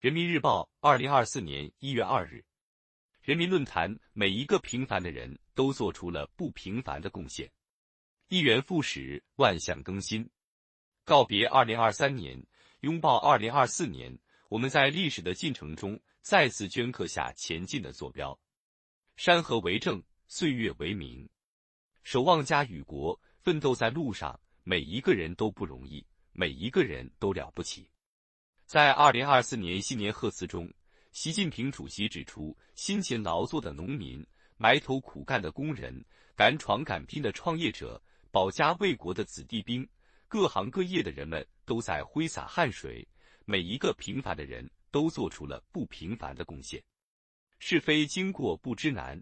人民日报，二零二四年一月二日。人民论坛：每一个平凡的人都做出了不平凡的贡献。一元复始，万象更新。告别二零二三年，拥抱二零二四年。我们在历史的进程中再次镌刻下前进的坐标。山河为证，岁月为名。守望家与国，奋斗在路上。每一个人都不容易，每一个人都了不起。在二零二四年新年贺词中，习近平主席指出，辛勤劳作的农民、埋头苦干的工人、敢闯敢拼的创业者、保家卫国的子弟兵，各行各业的人们都在挥洒汗水。每一个平凡的人都做出了不平凡的贡献。是非经过不知难。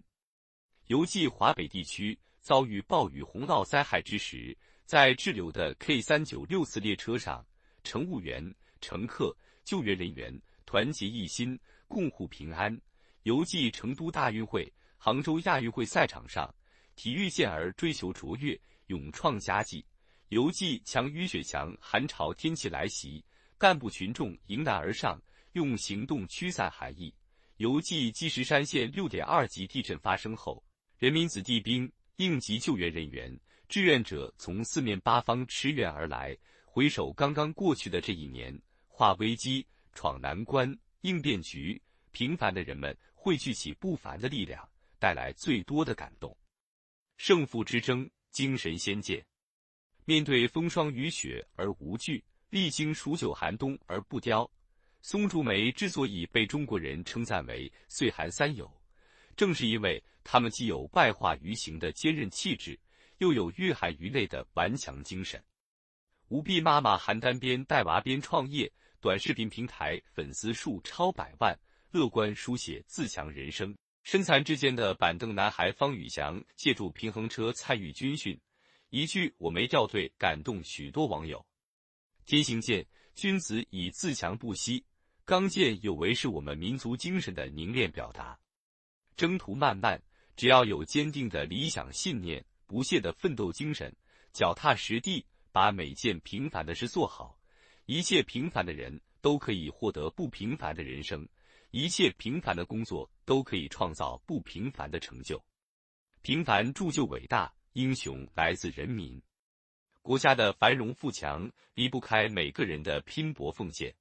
游记华北地区遭遇暴雨洪涝灾害之时，在滞留的 K 三九六次列车上，乘务员。乘客、救援人员团结一心，共护平安。犹记成都大运会、杭州亚运会赛场上，体育健儿追求卓越，勇创佳绩。犹记强雨雪强寒潮天气来袭，干部群众迎难而上，用行动驱散寒意。犹记积石山县六点二级地震发生后，人民子弟兵、应急救援人员、志愿者从四面八方驰援而来。回首刚刚过去的这一年。化危机、闯难关、应变局，平凡的人们汇聚起不凡的力量，带来最多的感动。胜负之争，精神先见。面对风霜雨雪而无惧，历经数九寒冬而不凋。松竹梅之所以被中国人称赞为“岁寒三友”，正是因为他们既有败化于形的坚韧气质，又有御寒于内的顽强精神。吴碧妈妈邯郸边带娃边创业。短视频平台粉丝数超百万，乐观书写自强人生。身残志坚的板凳男孩方宇翔借助平衡车参与军训，一句“我没掉队”感动许多网友。天行健，君子以自强不息。刚健有为是我们民族精神的凝练表达。征途漫漫，只要有坚定的理想信念、不懈的奋斗精神，脚踏实地，把每件平凡的事做好。一切平凡的人都可以获得不平凡的人生，一切平凡的工作都可以创造不平凡的成就。平凡铸就伟大，英雄来自人民。国家的繁荣富强离不开每个人的拼搏奉献。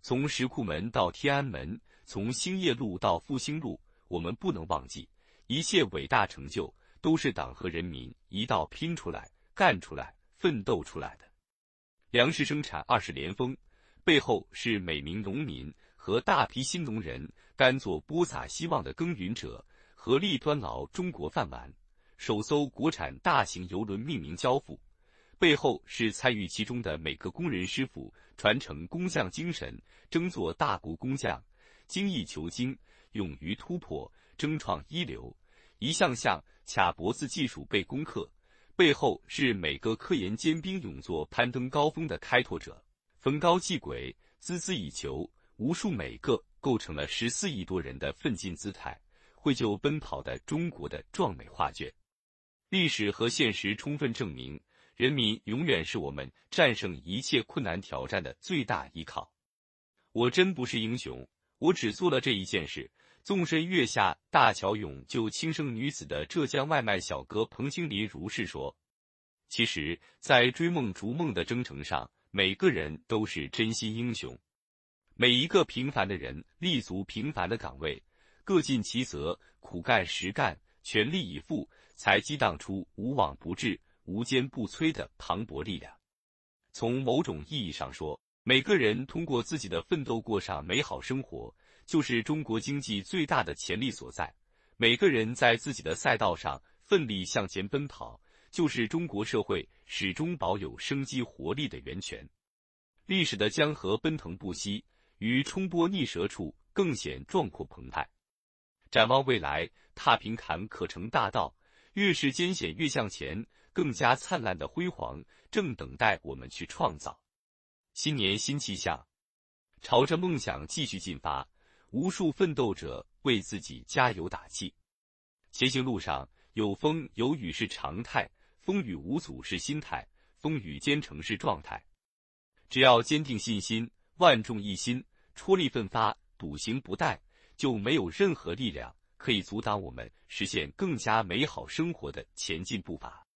从石库门到天安门，从兴业路到复兴路，我们不能忘记，一切伟大成就都是党和人民一道拼出来、干出来、奋斗出来的。粮食生产二十连丰，背后是每名农民和大批新农人甘做播撒希望的耕耘者，合力端牢中国饭碗。首艘国产大型邮轮命名交付，背后是参与其中的每个工人师傅，传承工匠精神，争做大国工匠，精益求精，勇于突破，争创一流，一项项卡脖子技术被攻克。背后是每个科研尖兵勇作攀登高峰的开拓者，逢高继轨，孜孜以求，无数每个构成了十四亿多人的奋进姿态，绘就奔跑的中国的壮美画卷。历史和现实充分证明，人民永远是我们战胜一切困难挑战的最大依靠。我真不是英雄，我只做了这一件事。纵身跃下大桥勇救轻生女子的浙江外卖小哥彭清林如是说：“其实，在追梦逐梦的征程上，每个人都是真心英雄。每一个平凡的人立足平凡的岗位，各尽其责，苦干实干，全力以赴，才激荡出无往不至、无坚不摧的磅礴力量。从某种意义上说，每个人通过自己的奋斗过上美好生活。”就是中国经济最大的潜力所在。每个人在自己的赛道上奋力向前奔跑，就是中国社会始终保有生机活力的源泉。历史的江河奔腾不息，于冲波逆折处更显壮阔澎湃。展望未来，踏平坎可成大道，越是艰险越向前，更加灿烂的辉煌正等待我们去创造。新年新气象，朝着梦想继续进发。无数奋斗者为自己加油打气，前行路上有风有雨是常态，风雨无阻是心态，风雨兼程是状态。只要坚定信心，万众一心，戳力奋发、笃行不怠，就没有任何力量可以阻挡我们实现更加美好生活的前进步伐。